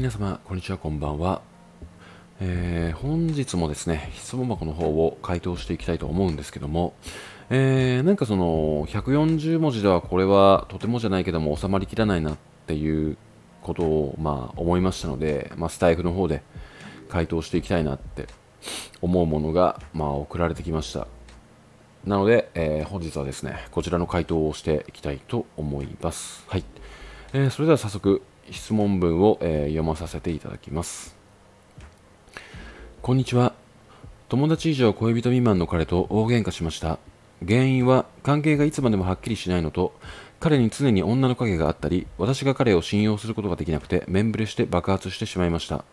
皆様、こんにちは、こんばんは。えー、本日もですね、質問箱の方を回答していきたいと思うんですけども、えー、なんかその、140文字ではこれはとてもじゃないけども収まりきらないなっていうことを、まあ、思いましたので、まあ、スタイフの方で回答していきたいなって思うものが、まあ、送られてきました。なので、えー、本日はですね、こちらの回答をしていきたいと思います。はい。えー、それでは早速、質問文を、えー、読まさせていただきます。こんにちは。友達以上恋人未満の彼と大喧嘩しました。原因は関係がいつまでもはっきりしないのと、彼に常に女の影があったり、私が彼を信用することができなくて、面ぶれして爆発してしまいました。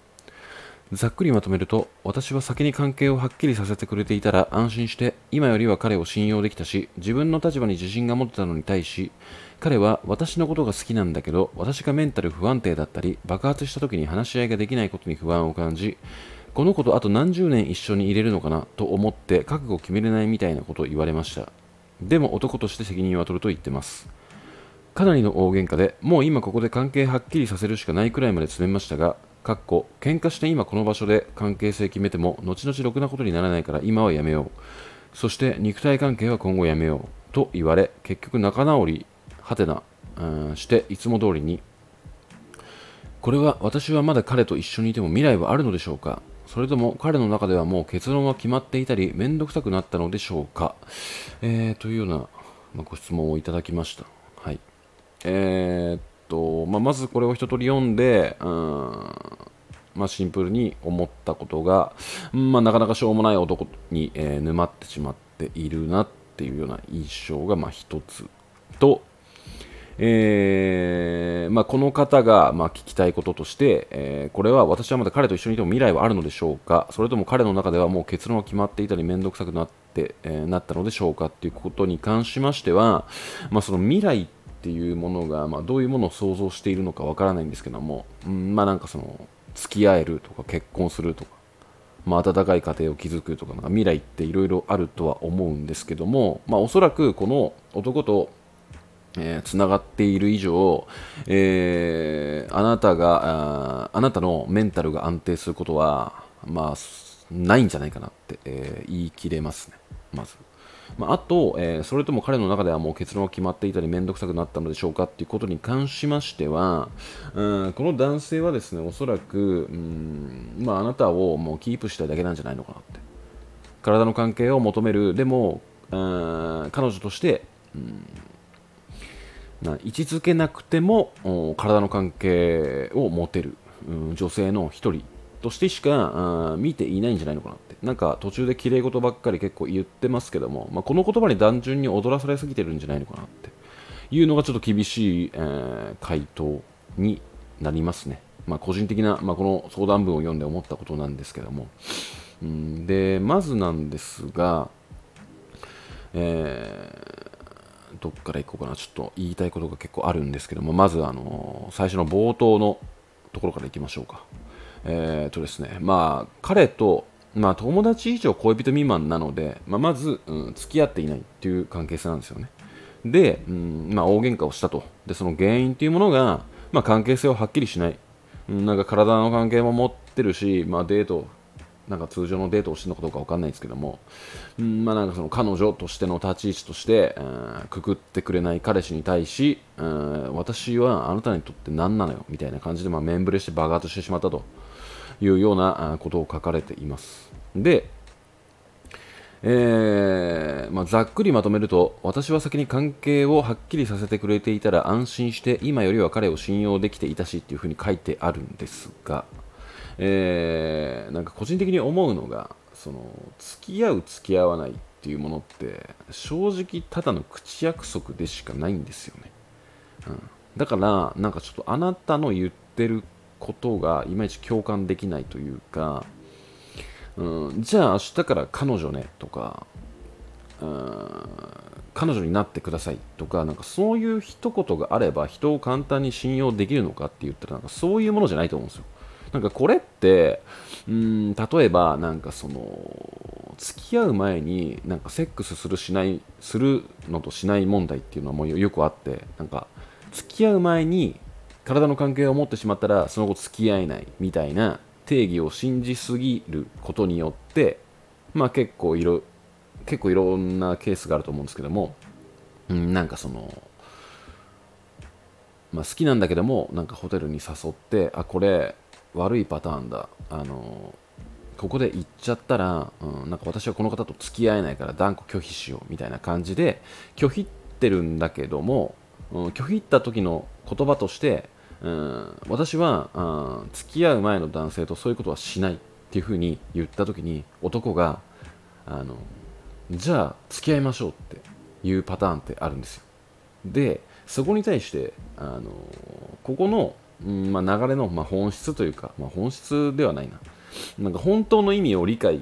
ざっくりまとめると、私は先に関係をはっきりさせてくれていたら安心して、今よりは彼を信用できたし、自分の立場に自信が持てたのに対し、彼は私のことが好きなんだけど、私がメンタル不安定だったり、爆発した時に話し合いができないことに不安を感じ、この子とあと何十年一緒にいれるのかなと思って覚悟を決めれないみたいなことを言われました。でも男として責任は取ると言ってます。かなりの大喧嘩で、もう今ここで関係はっきりさせるしかないくらいまで詰めましたが、かっこ喧嘩して今この場所で関係性決めても後々ろくなことにならないから今はやめようそして肉体関係は今後やめようと言われ結局仲直りはてな、うん、していつも通りに。これは私はまだ彼と一緒にいても未来はあるのでしょうか？それとも彼の中ではもう結論は決まっていたり面倒くさくなったのでしょうか、えー、というような、ま、ご質問をいただきました。はい。えー、っとまあ、まずこれを一通り読んで、うんまあ、シンプルに思ったことが、まあ、なかなかしょうもない男に、えー、沼ってしまっているなっていうような印象がまあ一つと、えー、まあ、この方がま聞きたいこととして、えー、これは私はまだ彼と一緒にいても未来はあるのでしょうか？それとも彼の中ではもう結論が決まっていたり面倒くさくなって、えなったのでしょうかっていうことに関しましては、まあ、その未来っていうものが、まどういうものを想像しているのかわからないんですけども、うん、まなんかその付き合えるとか結婚するとか、まあ、温かい家庭を築くとかなんか未来っていろいろあるとは思うんですけども、ま、おそらくこの男とえー、つながっている以上、えー、あなたがあ、あなたのメンタルが安定することは、まあ、ないんじゃないかなって、えー、言い切れますね、まず。まあ、あと、えー、それとも彼の中ではもう結論が決まっていたり、面倒くさくなったのでしょうかっていうことに関しましては、うん、この男性はですね、おそらく、うんまあ、あなたをもうキープしたいだけなんじゃないのかなって。体の関係を求める、でも、うん彼女として、うんな位置づけなくても体の関係を持てる、うん、女性の一人としてしか見ていないんじゃないのかなって。なんか途中で綺麗事ばっかり結構言ってますけども、まあ、この言葉に単純に踊らされすぎてるんじゃないのかなって。いうのがちょっと厳しい、えー、回答になりますね、まあ、個人的な、まあ、この相談文を読んで思ったことなんですけども、うん、でまずなんですが、えーどっから行こうかな、ちょっと言いたいことが結構あるんですけども、まず、あの最初の冒頭のところからいきましょうか。えっ、ー、とですね、まあ、彼と、まあ、友達以上恋人未満なので、まあ、まず、うん、付き合っていないっていう関係性なんですよね。で、うんまあ、大喧嘩をしたと。で、その原因っていうものが、まあ、関係性をはっきりしない。うん、なんか体の関係も持ってるし、まあ、デートなんか通常のデートをしてるのかどうか分かんないですけども、うんまあ、なんかその彼女としての立ち位置として、うん、くくってくれない彼氏に対し、うん、私はあなたにとって何なのよみたいな感じで、まあ、面ぶれして爆発してしまったというようなことを書かれています。で、えーまあ、ざっくりまとめると私は先に関係をはっきりさせてくれていたら安心して今よりは彼を信用できていたしっていうふうに書いてあるんですが、えー、なんか個人的に思うのがその付き合う付き合わないっていうものって正直ただの口約束でしかないんですよね、うん、だからなんかちょっとあなたの言ってることがいまいち共感できないというか、うん、じゃあ明日から彼女ねとか、うん、彼女になってくださいとかなんかそういう一言があれば人を簡単に信用できるのかって言ったらなんかそういうものじゃないと思うんですよ。なんかこれってうん例えばなんかその付き合う前になんかセックスするしないするのとしない問題っていうのはもうよくあってなんか付き合う前に体の関係を持ってしまったらその後付き合えないみたいな定義を信じすぎることによってまあ結構いろ結構いろんなケースがあると思うんですけども、うん、なんかそのまあ、好きなんだけどもなんかホテルに誘ってあこれ悪いパターンだ。あのここで行っちゃったら、うん、なんか私はこの方と付き合えないから断固拒否しようみたいな感じで拒否ってるんだけども、うん、拒否った時の言葉として、うん、私は、うん、付き合う前の男性とそういうことはしないっていうふうに言った時に男があのじゃあ付き合いましょうっていうパターンってあるんですよ。でそこに対してあのここの、うんまあ、流れの、まあ、本質というか、まあ、本質ではないな。なんか本当の意味を理解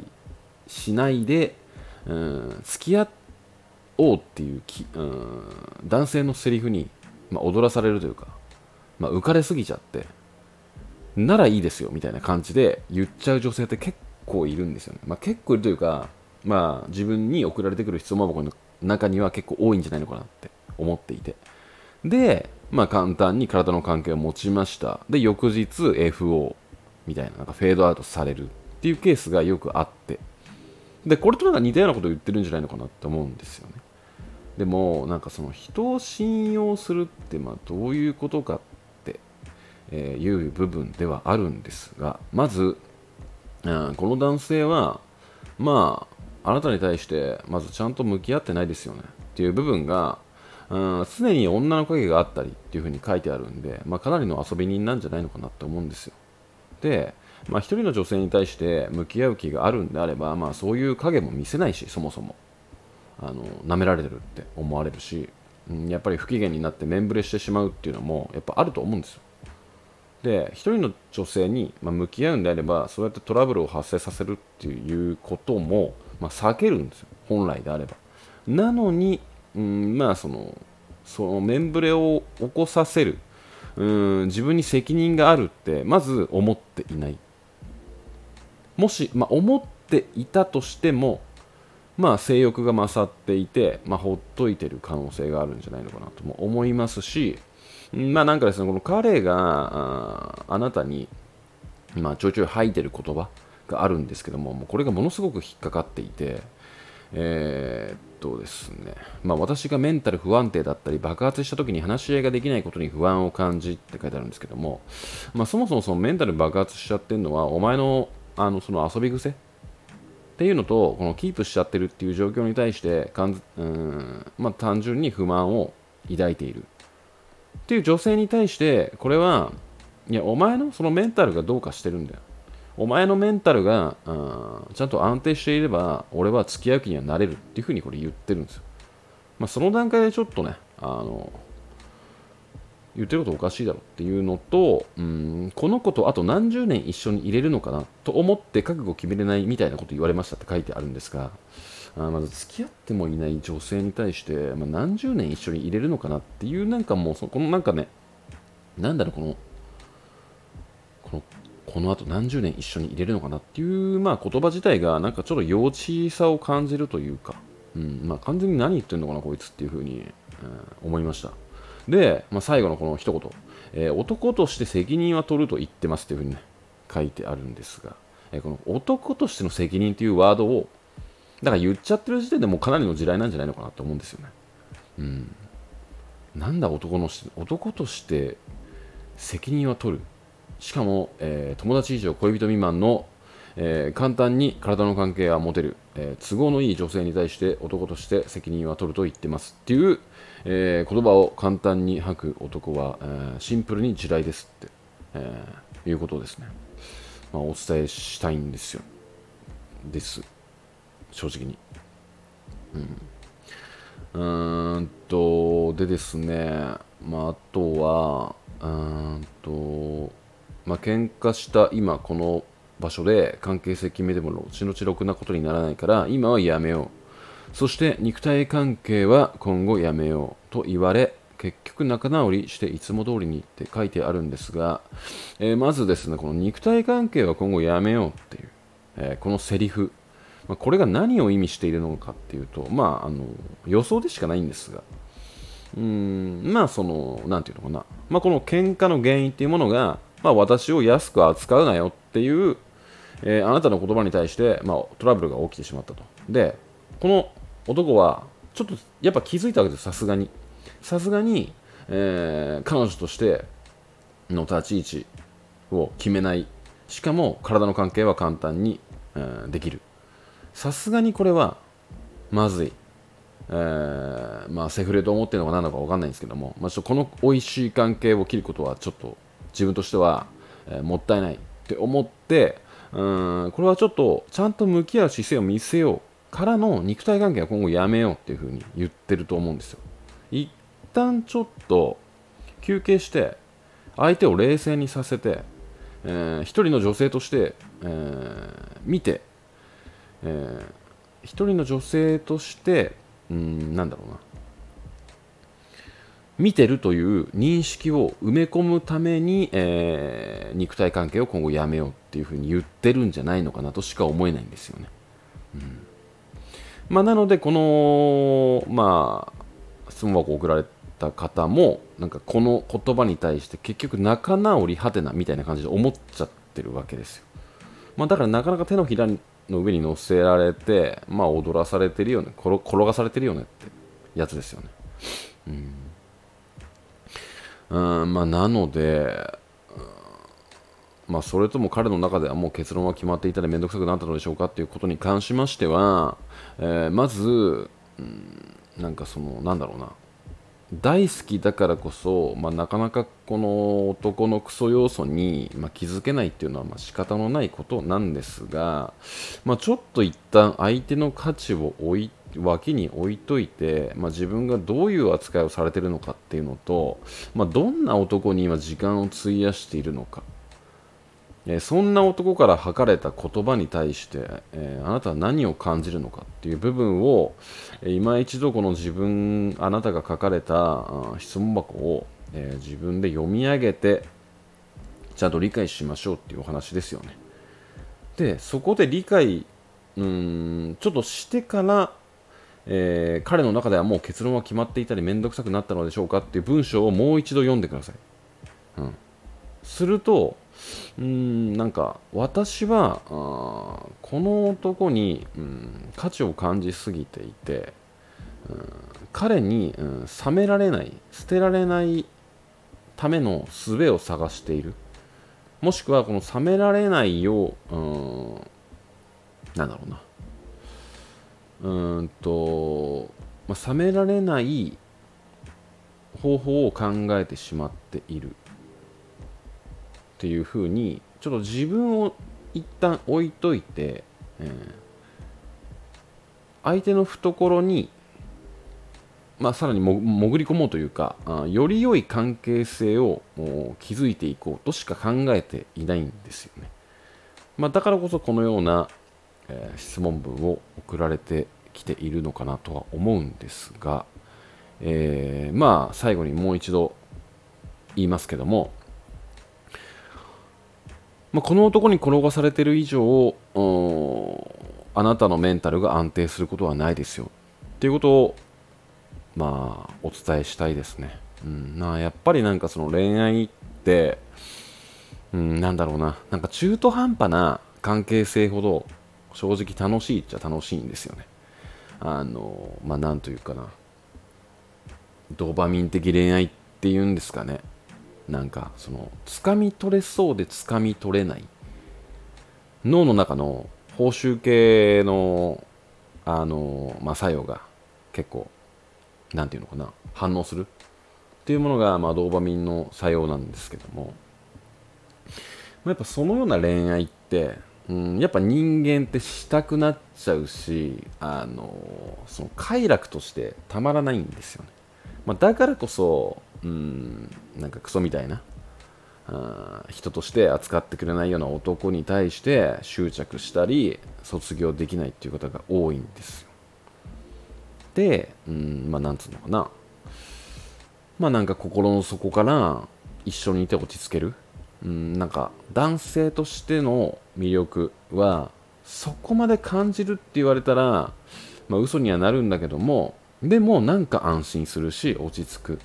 しないで、うん、付き合おうっていうき、うん、男性のセリフに、まあ、踊らされるというか、まあ、浮かれすぎちゃってならいいですよみたいな感じで言っちゃう女性って結構いるんですよね、まあ、結構いるというか、まあ、自分に送られてくる質問箱の中には結構多いんじゃないのかなって思っていて。で、まあ、簡単に体の関係を持ちました。で翌日 FO みたいななんかフェードアウトされるっていうケースがよくあって。でこれとなんか似たようなことを言ってるんじゃないのかなって思うんですよね。でもなんかその人を信用するってまあどういうことかってえいう部分ではあるんですがまず、うん、この男性はまああなたに対してまずちゃんと向き合ってないですよね。っていう部分がうん、常に女の影があったりっていう風に書いてあるんで、まあ、かなりの遊び人なんじゃないのかなって思うんですよ。で、まあ、一人の女性に対して向き合う気があるんであれば、まあ、そういう影も見せないし、そもそも。あの舐められてるって思われるし、うん、やっぱり不機嫌になって面ぶれしてしまうっていうのもやっぱあると思うんですよ。で、一人の女性に、ま向き合うんであれば、そうやってトラブルを発生させるっていうことも、ま、避けるんですよ、本来であれば。なのに、うん、まあそのそのメンブレを起こさせる。うん自分に責任があるってまず思っていない。もし、まあ、思っていたとしてもまあ性欲が勝っていて、まあ、ほっといてる可能性があるんじゃないのかなとも思いますしまあなんかですねこの彼がああなたに、まあ、ちょいちょい吐いてる言葉があるんですけどももうこれがものすごく引っかかっていてえー、っとですね、まあ、私がメンタル不安定だったり爆発した時に話し合いができないことに不安を感じって書いてあるんですけども、まあ、そもそもそのメンタル爆発しちゃってるのはお前のあのその遊び癖っていうのとこのキープしちゃってるっていう状況に対してかんうん、まあ、単純に不満を抱いている。っていう女性に対してこれはいやお前のそのメンタルがどうかしてるんだよ。お前のメンタルが、うん、ちゃんと安定していれば、俺は付き合う気にはなれるっていうふうにこれ言ってるんですよ。まあ、その段階でちょっとね、あの、言ってることおかしいだろうっていうのと、うん、この子とあと何十年一緒に入れるのかなと思って覚悟決めれないみたいなこと言われましたって書いてあるんですが、あまず付き合ってもいない女性に対して、まあ、何十年一緒に入れるのかなっていうなんかもうこのなんかねなんだろうこのこのこの後何十年一緒に入れるのかなっていう、まあ、言葉自体がなんかちょっと幼稚さを感じるというか、うんまあ、完全に何言ってんのかなこいつっていうふうに、うん、思いました。で、まあ、最後のこの一言、えー、男として責任は取ると言ってますっていうふうにね書いてあるんですが、えー、この男としての責任というワードをだから言っちゃってる時点でもうかなりの時代なんじゃないのかなと思うんですよね。うん。なんだ男の男として責任は取る？しかも、えー、友達以上恋人未満の、えー、簡単に体の関係は持てる、えー、都合のいい女性に対して男として責任は取ると言ってますっていう、え言葉を簡単に吐く男は、えシンプルに地雷ですって、えいうことですね、まあ、お伝えしたいんですよ。です。正直に。うん。うんとでですね。まああとはうんとまあ喧嘩した今この場所で関係性決めても後々ろくなことにならないから今はやめよう。そして肉体関係は今後やめようと言われ結局仲直りしていつも通りにって書いてあるんですが、えー、まずですねこの肉体関係は今後やめようっていう、えー、このセリフ、まあ、これが何を意味しているのかっていうとまああの予想でしかないんですが。うーんまあそのなんていうのかな、まあ、この喧嘩の原因っていうものが、まあ、私を安く扱うなよっていう、えー、あなたの言葉に対して、まあ、トラブルが起きてしまったと。でこの男はちょっとやっぱ気づいたわけですさすがに。さすがに、えー、彼女としての立ち位置を決めない。しかも体の関係は簡単に、えー、できる。さすがにこれはまずい、えー、まあセフレと思ってるのか何なのか分かんないんですけども、まあ、ちょっとこの美味しい関係を切ることはちょっと自分としては、えー、もったいないって思ってうんこれはちょっとちゃんと向き合う姿勢を見せよう。からの肉体関係は今後やめようっていうふうに言ってると思うんですよ。一旦ちょっと休憩して相手を冷静にさせて、えー、一人の女性として、えー、見て、えー、一人の女性としてうんなんだろうな。見てるという認識を埋め込むために、えー、肉体関係を今後やめようっていうふうに言ってるんじゃないのかなとしか思えないんですよね。うんまあ、なので、この、まあ、質問箱を送られた方も、なんかこの言葉に対して結局仲直りはてなみたいな感じで思っちゃってるわけですよ。まあ、だからなかなか手のひらの上に乗せられて、まあ、踊らされてるよね転、転がされてるよねってやつですよね。うん。うん、まあ、なので、まあ、それとも彼の中ではもう結論は決まっていたり面倒くさくなったのでしょうかということに関しましては、えー、まず、うん、なんかそのなんだろうな。大好きだからこそ、まあ、なかなかこの男のクソ要素に、まあ、気づけないっていうのはまあ仕方のないことなんですが、まあ、ちょっと一旦相手の価値を置い脇に置いといて、まあ、自分がどういう扱いをされてるのかっていうのと、まあ、どんな男に今時間を費やしているのか。えそんな男から吐かれた言葉に対して、えあなたは何を感じるのかっていう部分を、え今一度この自分あなたが書かれた質問箱を、え自分で読み上げてちゃんと理解しましょうっていうお話ですよね。でそこで理解うんちょっとしてからえー、彼の中ではもう結論は決まっていたり面倒くさくなったのでしょうかっていう文章をもう一度読んでください、うん、するとうんなんか私はあこの男に、うん、価値を感じすぎていて、うん、彼に、うん、冷められない捨てられないための術を探している。もしくはこの冷められないよう、うん、なんだろうな。うんと、まあ、冷められない方法を考えてしまっているっていうふうにちょっと自分を一旦置いといて、えー、相手の懐に、まあ、さらに潜り込もうというかあより良い関係性を築いていこうとしか考えていないんですよね、まあ、だからこそこのような、えー、質問文を送られてきているのかなとは思うんですが、えー、まあ最後にもう一度言いますけどもまあ、この男に転がされてる以上あなたのメンタルが安定することはないですよ。っていうことをまあお伝えしたいですね、うん、なやっぱりなんかその恋愛って、うん、なんだろうな。なんか中途半端な関係性ほど正直楽しいっちゃ楽しいんですよね。あのまあなんというかな。ドーパミン的恋愛っていうんですかね。なんかその掴み取れそうで掴み取れない。脳の中の報酬系のあの、まあ、作用が結構なんていうのかな。反応する。っていうものが、まあ、ドーパミンの作用なんですけども。まあやっぱそのような恋愛って、うん、やっぱ人間ってしたくなっちゃうしあのその快楽としてたまらないんですよね、まあ、だからこそうんなんかクソみたいなあ人として扱ってくれないような男に対して執着したり卒業できないっていう方が多いんですよ。でうんまあなんつうのかな。まあなんか心の底から一緒にいて落ち着ける。うんなんか男性としての魅力はそこまで感じるって言われたらまあ嘘にはなるんだけどもでもなんか安心するし落ち着くっ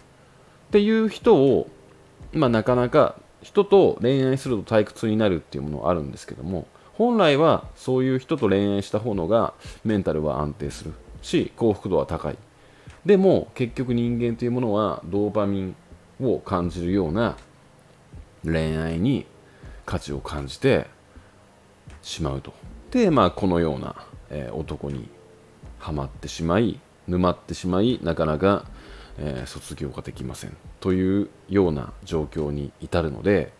ていう人を、まあ、なかなか人と恋愛すると退屈になるっていうものはあるんですけども本来はそういう人と恋愛した方のがメンタルは安定するし幸福度は高い。でも結局人間というものはドーパミンを感じるような恋愛に価値を感じてしまうと。でまあこのような、えー、男にはまってしまい沼ってしまいなかなか、えー、卒業ができません。というような状況に至るので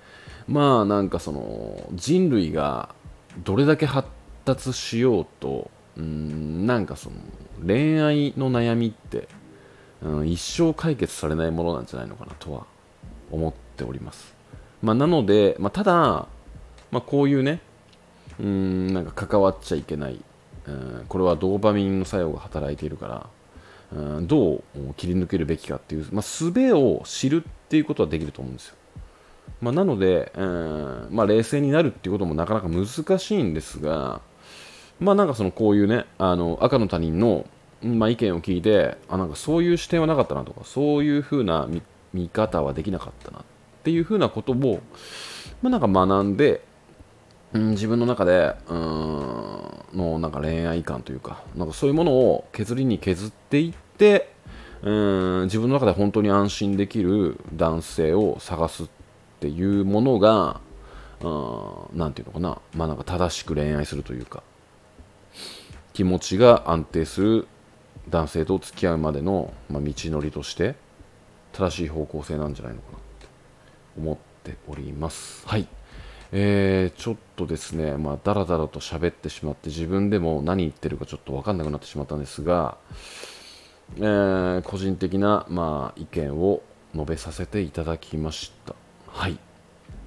まあなんかその人類がどれだけ発達しようとうんなんかその恋愛の悩みって、うん、一生解決されないものなんじゃないのかなとは思っております、まあ、なので、まあ、ただ、まあ、こういうねうんなんか関わっちゃいけない、うん、これはドーパミンの作用が働いているから、うん、どう切り抜けるべきかっていう、まあ、術を知るっていうことはできると思うんですよ。まあ、なので、うんまあ、冷静になるっていうこともなかなか難しいんですが、まあ、なんかそのこういうねあの赤の他人の、まあ、意見を聞いてあなんかそういう視点はなかったなとかそういうふうな見方はできなかったなっていうふうなことを、まあ、なんか学んで、うん、自分の中でうんのなんか恋愛観というかなんかそういうものを削りに削っていってうん自分の中で本当に安心できる男性を探すっていうものが何て言うのかな,、まあ、なんか正しく恋愛するというか気持ちが安定する男性と付き合うまでの、まあ、道のりとして正しい方向性なんじゃないのかなって思っております。はい。えー、ちょっとですね、まあ、だらだらと喋ってしまって自分でも何言ってるかちょっと分かんなくなってしまったんですが、えー、個人的な、まあ、意見を述べさせていただきました。はい、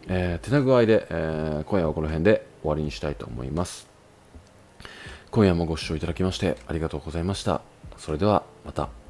えー、手な具合で、えー、今夜はこの辺で終わりにしたいと思います。今夜もご視聴いただきましてありがとうございました。それではまた。